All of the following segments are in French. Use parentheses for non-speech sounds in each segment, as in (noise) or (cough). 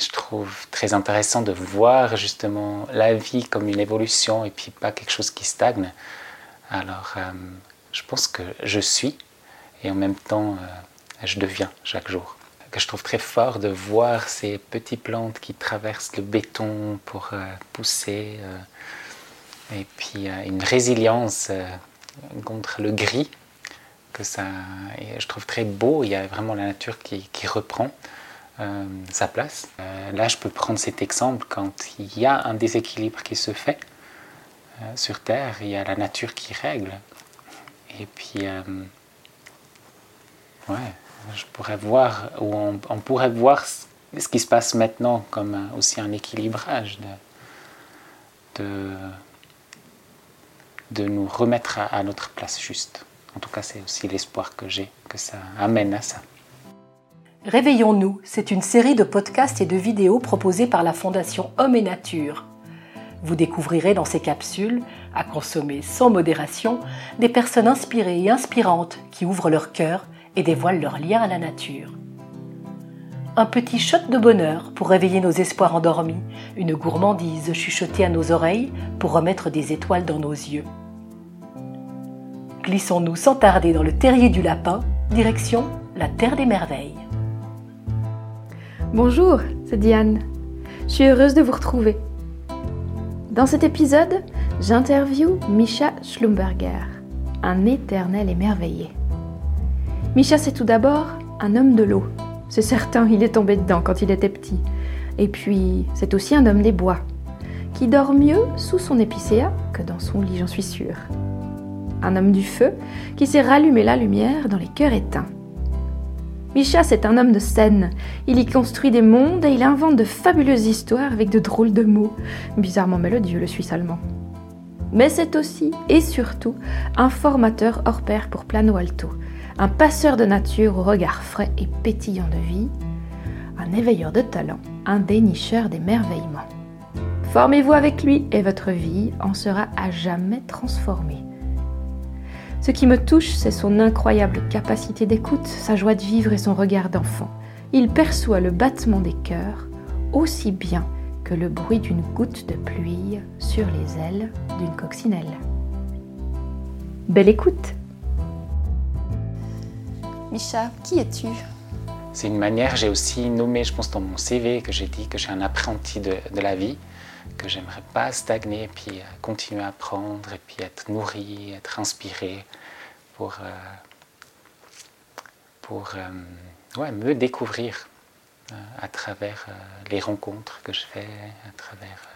je trouve très intéressant de voir justement la vie comme une évolution et puis pas quelque chose qui stagne. Alors, euh, je pense que je suis et en même temps, euh, je deviens chaque jour. Que je trouve très fort de voir ces petites plantes qui traversent le béton pour euh, pousser et puis une résilience contre le gris que ça, je trouve très beau. Il y a vraiment la nature qui, qui reprend. Euh, sa place. Euh, là, je peux prendre cet exemple quand il y a un déséquilibre qui se fait euh, sur Terre, il y a la nature qui règle. Et puis, ouais, je pourrais voir, ou on, pourrait voir ce qui se passe maintenant comme aussi un équilibrage de, de, nous remettre à notre place juste. En tout cas, c'est aussi l'espoir que j'ai, que ça amène à ça. Réveillons-nous, c'est une série de podcasts et de vidéos proposées par la Fondation Homme et Nature. Vous découvrirez dans ces capsules, à consommer sans modération, des personnes inspirées et inspirantes qui ouvrent leur cœur et dévoilent leur lien à la nature. Un petit shot de bonheur pour réveiller nos espoirs endormis, une gourmandise chuchotée à nos oreilles pour remettre des étoiles dans nos yeux. Glissons-nous sans tarder dans le terrier du lapin, direction la Terre des Merveilles. Bonjour, c'est Diane. Je suis heureuse de vous retrouver. Dans cet épisode, j'interviewe Misha Schlumberger, un éternel émerveillé. Misha, c'est tout d'abord un homme de l'eau. C'est certain, il est tombé dedans quand il était petit. Et puis, c'est aussi un homme des bois, qui dort mieux sous son épicéa que dans son lit, j'en suis sûre. Un homme du feu qui sait rallumer la lumière dans les cœurs éteints. Misha, c'est un homme de scène. Il y construit des mondes et il invente de fabuleuses histoires avec de drôles de mots. Bizarrement mélodieux, le Suisse allemand. Mais c'est aussi et surtout un formateur hors pair pour Plano Alto, un passeur de nature au regard frais et pétillant de vie, un éveilleur de talent, un dénicheur d'émerveillement. Formez-vous avec lui et votre vie en sera à jamais transformée. Ce qui me touche, c'est son incroyable capacité d'écoute, sa joie de vivre et son regard d'enfant. Il perçoit le battement des cœurs aussi bien que le bruit d'une goutte de pluie sur les ailes d'une coccinelle. Belle écoute Micha, qui es-tu? C'est une manière, j'ai aussi nommé, je pense, dans mon CV, que j'ai dit que j'ai un apprenti de, de la vie, que j'aimerais pas stagner, puis continuer à apprendre, et puis être nourri, être inspiré pour, euh, pour euh, me découvrir euh, à travers les rencontres que je fais, à travers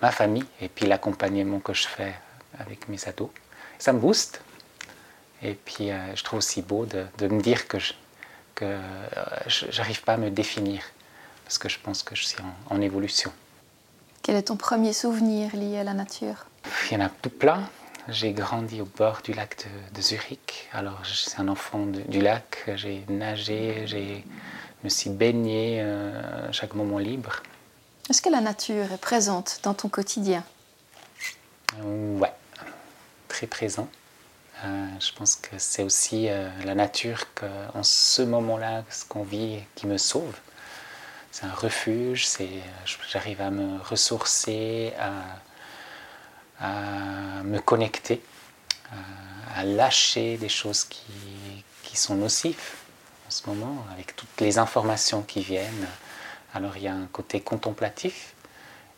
ma famille et puis l'accompagnement que je fais avec mes ados. Ça me booste. Et puis je trouve aussi beau de, me dire que je que j'arrive pas à me définir parce que je pense que je suis en, évolution. Quel est ton premier souvenir lié à la nature? Il y en a tout plein. J'ai grandi au bord du lac de, Zurich. Alors, je suis un enfant du lac. J'ai nagé, je me suis baigné euh, chaque moment libre. Est-ce que la nature est présente dans ton quotidien? Ouais, très présent. Euh, je pense que c'est aussi euh, la nature en ce moment-là, ce qu'on vit, qui me sauve c'est un refuge, j'arrive à me ressourcer, à, me connecter, à, lâcher des choses qui, qui, sont nocives en ce moment, avec toutes les informations qui viennent. Alors il y a un côté contemplatif,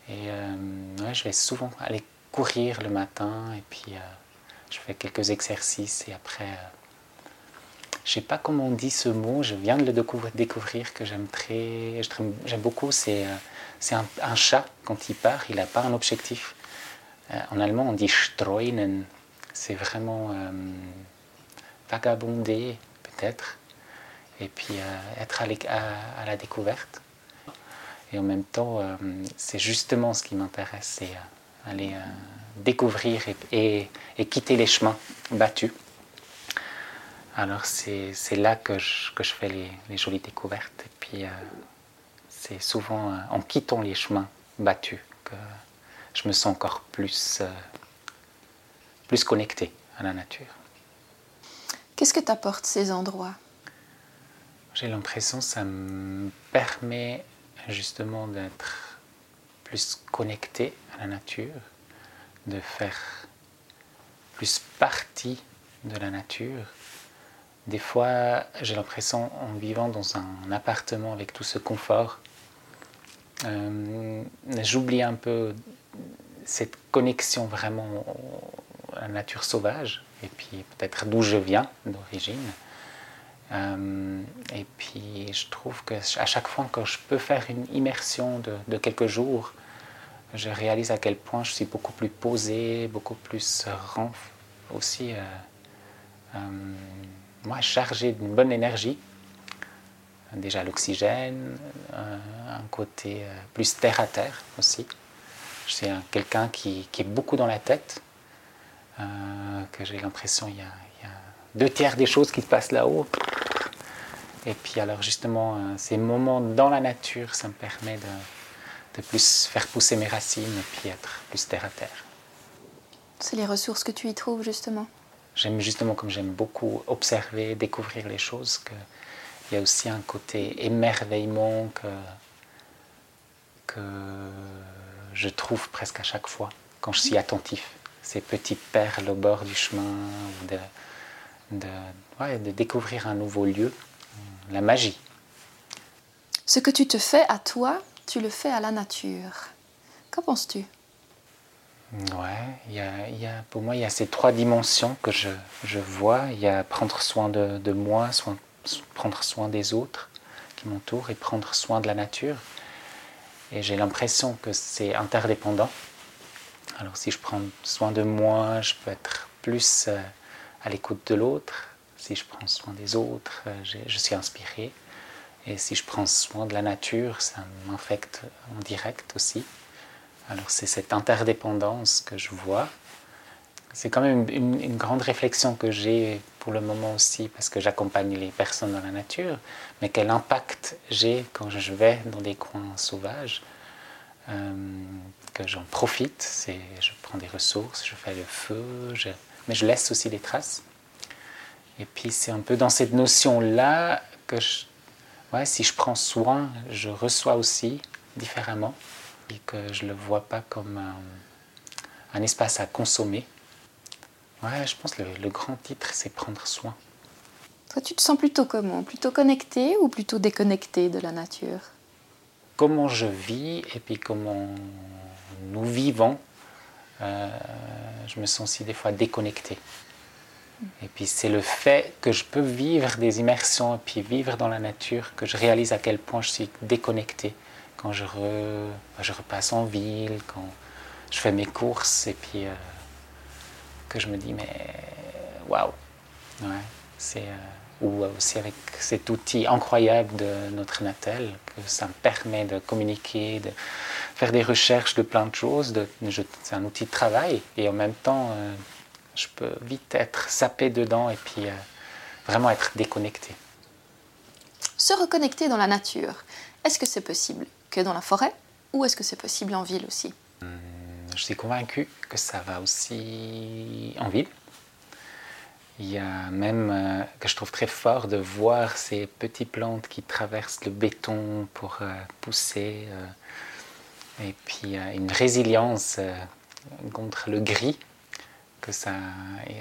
et euh, je vais souvent aller courir le matin, et puis euh, je fais quelques exercices, et après... Euh, je sais pas comment on dit ce mot, je viens de le découvrir, que j'aime très, j'aime beaucoup. C'est, euh, c'est un, chat, quand il part, il n'a pas un objectif. Euh, en allemand, on dit streuen. C'est vraiment euh, vagabonder, peut-être, et puis être à, la découverte. Et en même temps, c'est justement ce qui m'intéresse, c'est aller découvrir et quitter les chemins battus. Alors c'est là que je, que je fais les, les, jolies découvertes. Et puis euh, c'est souvent euh, en quittant les chemins battus que je me sens encore plus, euh, plus connecté à la nature. Qu'est-ce que t'apportent ces endroits? J'ai l'impression que ça me permet justement d'être plus connecté à la nature, de faire plus partie de la nature. Des fois, j'ai l'impression, en vivant dans un appartement avec tout ce confort, euh, j'oublie un peu cette connexion vraiment à la nature sauvage, et puis peut-être d'où je viens d'origine. Euh, et puis je trouve que à chaque fois que je peux faire une immersion de, quelques jours, je réalise à quel point je suis beaucoup plus posé, beaucoup plus aussi euh, euh, moi, chargé d'une bonne énergie. Déjà l'oxygène, un côté plus terre à terre aussi. Suis quelqu'un qui, est beaucoup dans la tête, que j'ai l'impression il y a deux tiers des choses qui se passent là-haut. Et puis alors justement, euh, ces moments dans la nature, ça me permet de, de plus faire pousser mes racines et puis être plus terre à terre. C'est les ressources que tu y trouves justement? J'aime justement, comme j'aime beaucoup observer, découvrir les choses, qu'il y a aussi un côté émerveillement que, que je trouve presque à chaque fois quand je suis attentif. Ces petites perles au bord du chemin, de, de, de découvrir un nouveau lieu, la magie. Ce que tu te fais à toi, tu le fais à la nature. Qu'en penses-tu? Ouais, y y a, pour moi, il y a ces trois dimensions que je, je vois. Il y a prendre soin de, de moi, prendre soin des autres qui m'entourent et prendre soin de la nature. Et j'ai l'impression que c'est interdépendant. Alors si je prends soin de moi, je peux être plus... Euh, à l'écoute de l'autre, si je prends soin des autres, euh, je, suis inspiré. Et si je prends soin de la nature, ça m'infecte en direct aussi. Alors c'est cette interdépendance que je vois. C'est quand même une, grande réflexion que j'ai pour le moment aussi, parce que j'accompagne les personnes dans la nature, mais quel impact j'ai quand je vais dans des coins sauvages, euh, que j'en profite, je prends des ressources, je fais le feu, mais je laisse aussi des traces. Et puis c'est un peu dans cette notion-là que si je prends soin, je reçois aussi différemment et que je ne le vois pas comme un, espace à consommer. Ouais, je pense que le, le grand titre, c'est prendre soin. Toi, tu te sens plutôt comment? Plutôt connecté ou plutôt déconnecté de la nature? Comment je vis et puis comment nous vivons euh, je me sens aussi des fois déconnecté. Et puis c'est le fait que je peux vivre des immersions et puis vivre dans la nature que je réalise à quel point je suis déconnecté quand je, repasse en ville, quand je fais mes courses et puis euh, que je me dis mais waouh, euh, ou aussi avec cet outil incroyable de notre Natel que ça me permet de communiquer, de faire des recherches de plein de choses. c'est un outil de travail et en même temps, euh, je peux vite être sapé dedans et puis euh, vraiment être déconnecté. Se reconnecter dans la nature, est-ce que c'est possible que dans la forêt ou est-ce que c'est possible en ville aussi? Hum, Je suis convaincu que ça va aussi en ville. Il y a même, euh, que je trouve très fort, de voir ces petites plantes qui traversent le béton pour pousser. Et puis une résilience euh, contre le gris que ça,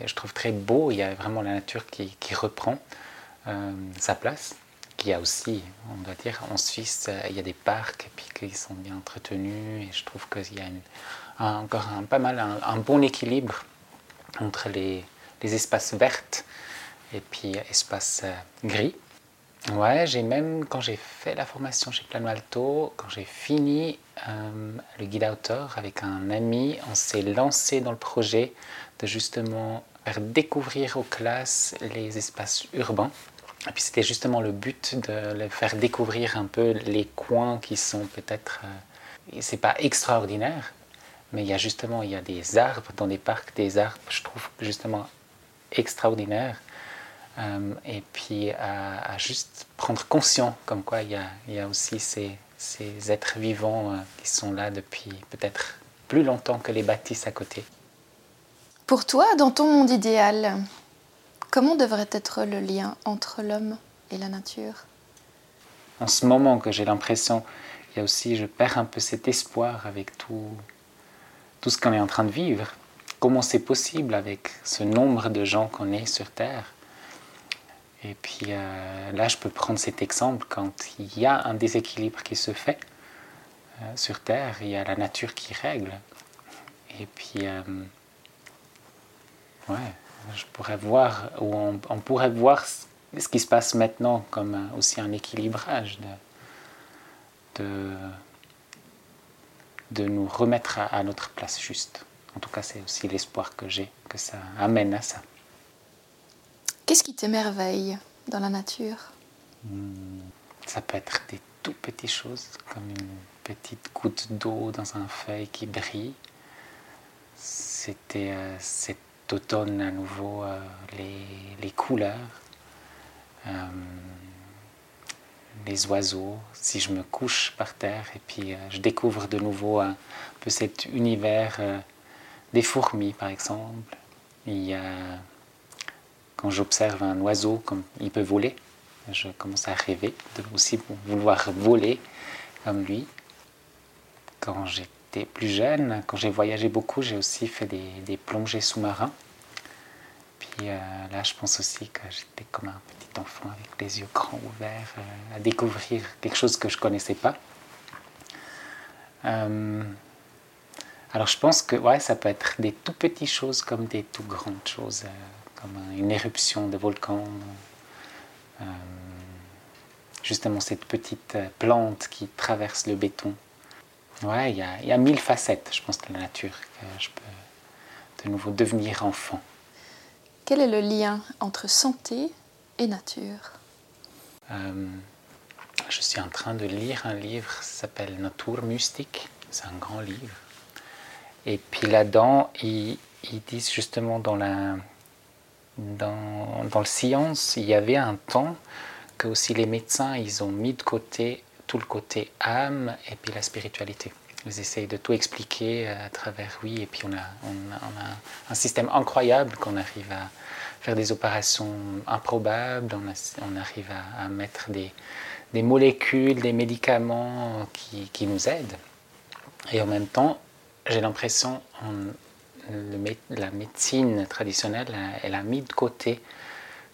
je trouve très beau. Il y a vraiment la nature qui, reprend euh, sa place. Il y a aussi, on doit dire, en Suisse, euh, il y a des parcs puis qui sont bien entretenus. Et je trouve qu'il y a encore un, pas mal un, bon équilibre entre les, espaces verts et puis espaces gris. Ouais, j'ai même, quand j'ai fait la formation chez Plano Alto, quand j'ai fini euh, le guide outdoor avec un ami, on s'est lancé dans le projet de justement faire découvrir aux classes les espaces urbains. Et puis c'était justement le but de les faire découvrir un peu les coins qui sont peut-être, euh, c'est pas extraordinaire, mais il y a justement il y a des arbres dans des parcs, des arbres, je trouve justement extraordinaires. Euh, et puis à, juste prendre conscience comme quoi il y a, il y a aussi ces, ces, êtres vivants euh, qui sont là depuis peut-être plus longtemps que les bâtisses à côté. Pour toi, dans ton monde idéal, comment devrait être le lien entre l'homme et la nature? En ce moment que j'ai l'impression, il y a aussi, je perds un peu cet espoir avec tout, tout ce qu'on est en train de vivre. Comment c'est possible avec ce nombre de gens qu'on est sur Terre? Et puis euh, là, je peux prendre cet exemple quand il y a un déséquilibre qui se fait euh, sur Terre, il y a la nature qui règle. Et puis, euh, ouais, je pourrais voir, ou on, on pourrait voir ce qui se passe maintenant comme aussi un équilibrage de, de, de nous remettre à, à, notre place juste. En tout cas, c'est aussi l'espoir que j'ai, que ça amène à ça. Qu'est-ce qui t'émerveille dans la nature? Hmm, Ça peut être des tout petites choses, comme une petite goutte d'eau dans un feuille qui brille. C'était euh, automne à nouveau euh, les, les couleurs euh, les oiseaux, si je me couche par terre et puis euh, je découvre de nouveau un peu cet univers des fourmis par exemple. Il y a, quand j'observe un oiseau comme il peut voler, je commence à rêver de aussi vouloir voler comme lui. Quand plus jeune, quand j'ai voyagé beaucoup, j'ai aussi fait des, plongées sous-marins. Puis euh, là, je pense aussi que j'étais comme un petit enfant avec les yeux grands ouverts euh, à découvrir quelque chose que je ne connaissais pas. Euh, alors je pense que ouais, ça peut être des tout petites choses comme des tout grandes choses, comme une éruption de volcan. Justement cette petite plante qui traverse le béton. Ouais, il y a, y a mille facettes, je pense, de la nature que je peux de nouveau devenir enfant. Quel est le lien entre santé et nature? Euh, Je suis en train de lire un livre qui s'appelle Natur Mystique. C'est un grand livre. Et puis là-dedans, ils, ils, disent justement dans la dans, dans le science, il y avait un temps que aussi les médecins, ils ont mis de côté tout le côté âme et puis la spiritualité. Ils essayent de tout expliquer à travers oui, et puis on a, on a, un système incroyable qu'on arrive à faire des opérations improbables, on arrive à, à, mettre des, des molécules, des médicaments qui, qui, nous aident. Et en même temps, j'ai l'impression que la médecine traditionnelle, elle a mis de côté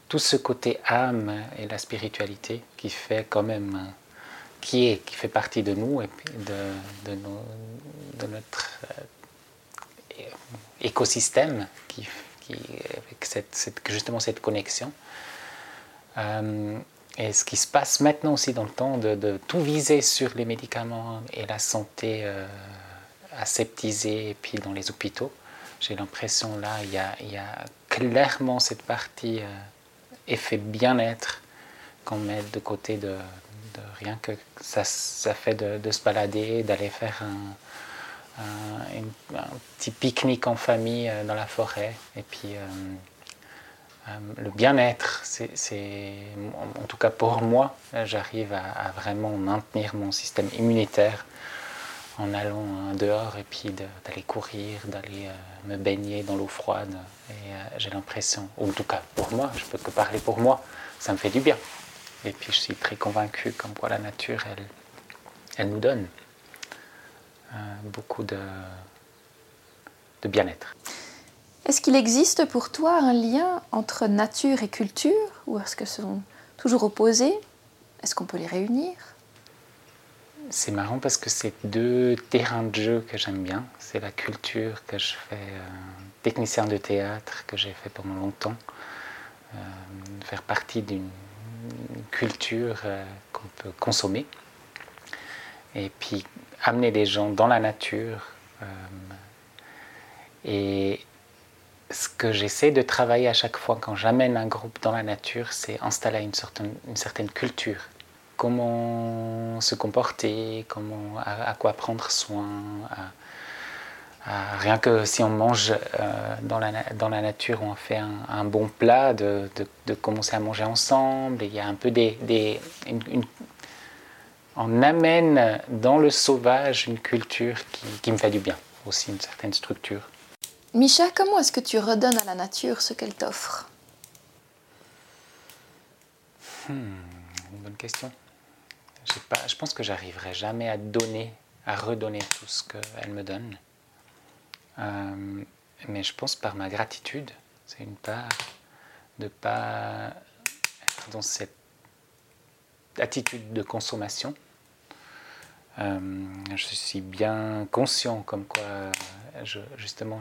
tout ce côté âme et la spiritualité qui fait quand même qui est, qui fait partie de nous et de, notre euh, écosystème, qui, avec justement cette connexion. Euh, et ce qui se passe maintenant aussi dans le temps, de, tout viser sur les médicaments et la santé euh, aseptisée, et puis dans les hôpitaux, j'ai l'impression là, il y, a, clairement cette partie effet bien-être qu'on met de côté de, de rien que ça, ça fait de, se balader, d'aller faire un, petit pique-nique en famille euh, dans la forêt. Et puis euh, euh, le bien-être, c'est, en tout cas pour moi, j'arrive à, à, vraiment maintenir mon système immunitaire en allant dehors et puis d'aller courir, d'aller me baigner dans l'eau froide. Et j'ai l'impression, ou en tout cas pour moi, je peux que parler pour moi, ça me fait du bien. Et puis je suis très convaincu comme quoi la nature, elle, elle nous donne euh, beaucoup de, de bien-être. Est-ce qu'il existe pour toi un lien entre nature et culture Ou est-ce que ce sont toujours opposés? Est-ce qu'on peut les réunir? C'est marrant parce que c'est deux terrains de jeu que j'aime bien. C'est la culture que je fais, euh, technicien de théâtre que j'ai fait pendant longtemps, euh, faire partie d'une culture euh, qu'on peut consommer et puis amener les gens dans la nature. Euh, et ce que j'essaie de travailler à chaque fois quand j'amène un groupe dans la nature, c'est installer une certaine, une certaine culture. Comment se comporter, comment, à, quoi prendre soin. Rien que si on mange euh, dans, la, dans la nature, on fait un, un bon plat, de, de, de, commencer à manger ensemble. il y a un peu des. des une, une, on amène dans le sauvage une culture qui, qui, me fait du bien, aussi une certaine structure. Micha, comment est-ce que tu redonnes à la nature ce qu'elle t'offre? Hmm, Une bonne question. pas, je pense que j'arriverai jamais à donner, à redonner tout ce qu'elle me donne. Euh, mais je pense par ma gratitude, c'est une part de pas être dans cette attitude de consommation. Euh, je suis bien conscient comme quoi, justement,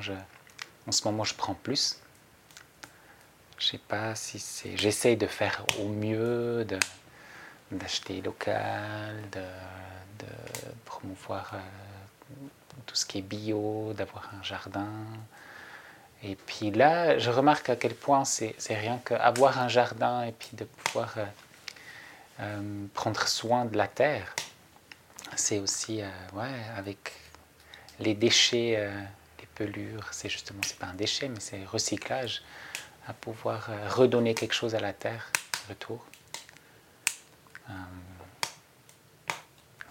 en ce moment, je prends plus. Je sais pas si c'est. J'essaye de faire au mieux, de, d'acheter local, de, de promouvoir euh, tout ce qui est bio, d'avoir un jardin. Et puis là, je remarque à quel point c'est, rien qu'avoir un jardin et puis de pouvoir euh, euh, prendre soin de la terre. C'est aussi, ouais, avec les déchets, les pelures, c'est justement, c'est pas un déchet, mais c'est recyclage, à pouvoir redonner quelque chose à la terre, retour. Euh,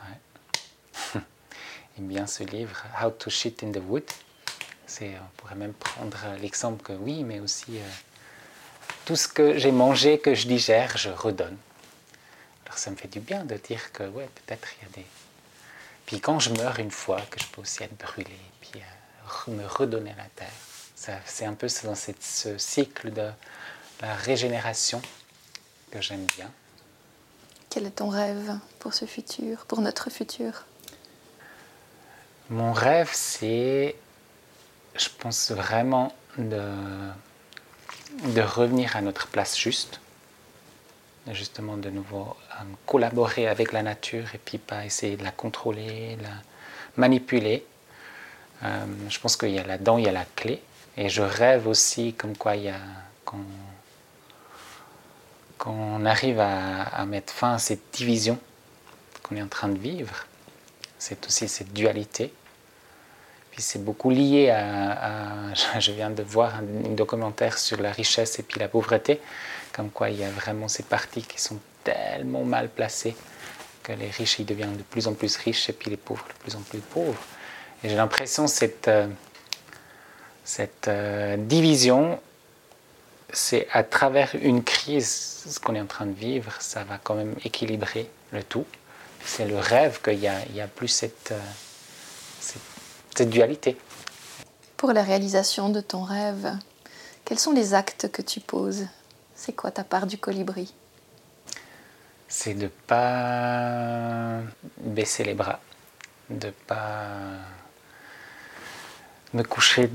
ouais. Bien ce livre, How to Shit in the Wood. C'est, on pourrait même prendre l'exemple que oui, mais aussi euh, tout ce que j'ai mangé, que je digère, je redonne. Alors ça me fait du bien de dire que ouais, peut-être il y a des. Puis quand je meurs une fois, que je peux aussi être brûlé, puis euh, me redonner la terre. c'est un peu dans ce cycle de la régénération que j'aime bien. Quel est ton rêve pour ce futur, pour notre futur? Mon rêve, c'est, je pense vraiment de, de revenir à notre place juste, justement de nouveau collaborer avec la nature et puis pas essayer de la contrôler, la manipuler. Euh, je pense qu'il y a là-dedans, il y a la clé. Et je rêve aussi comme quoi il y a, qu'on arrive à, mettre fin à cette division qu'on est en train de vivre, c'est aussi cette dualité. Puis c'est beaucoup lié à, (laughs) Je viens de voir un, documentaire sur la richesse et puis la pauvreté, comme quoi il y a vraiment ces parties qui sont tellement mal placées que les riches ils deviennent de plus en plus riches et puis les pauvres de plus en plus pauvres. Et j'ai l'impression que cette, euh, cette euh, division c'est à travers une crise, ce qu'on est en train de vivre, ça va quand même équilibrer le tout. C'est le rêve qu'il n'y a, a, plus cette, euh, cette, cette, dualité. Pour la réalisation de ton rêve, quels sont les actes que tu poses? C'est quoi ta part du colibri? C'est de ne pas baisser les bras, de ne pas me coucher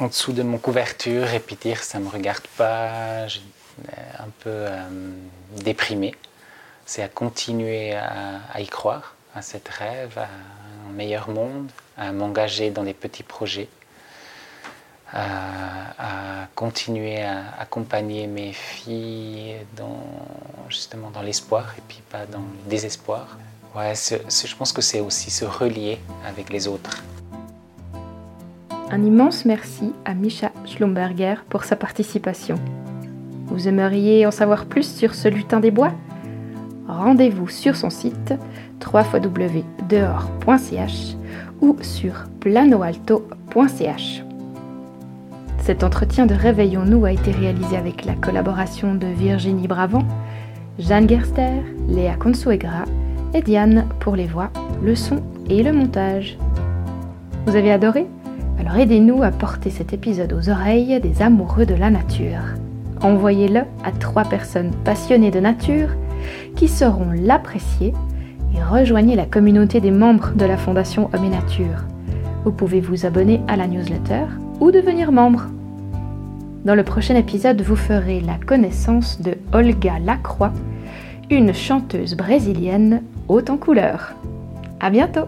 en dessous de mon couverture et puis dire ça me regarde pas, un peu euh, déprimé. C'est à continuer à, y croire, à cette rêve, à un meilleur monde, à m'engager dans des petits projets, à, continuer à accompagner mes filles dans, justement dans l'espoir et puis pas dans le désespoir. Ouais, je pense que c'est aussi se relier avec les autres. Un immense merci à Misha Schlumberger pour sa participation. Vous aimeriez en savoir plus sur ce lutin des bois? Rendez-vous sur son site www.dehors.ch ou sur planoalto.ch. Cet entretien de Réveillons-nous a été réalisé avec la collaboration de Virginie Bravant, Jeanne Gerster, Léa Consuegra et Diane pour les voix, le son et le montage. Vous avez adoré? Alors aidez-nous à porter cet épisode aux oreilles des amoureux de la nature. Envoyez-le à trois personnes passionnées de nature qui sauront l'apprécier et rejoignez la communauté des membres de la Fondation Homme et Nature. Vous pouvez vous abonner à la newsletter ou devenir membre. Dans le prochain épisode, vous ferez la connaissance de Olga Lacroix, une chanteuse brésilienne haute en couleurs. À bientôt!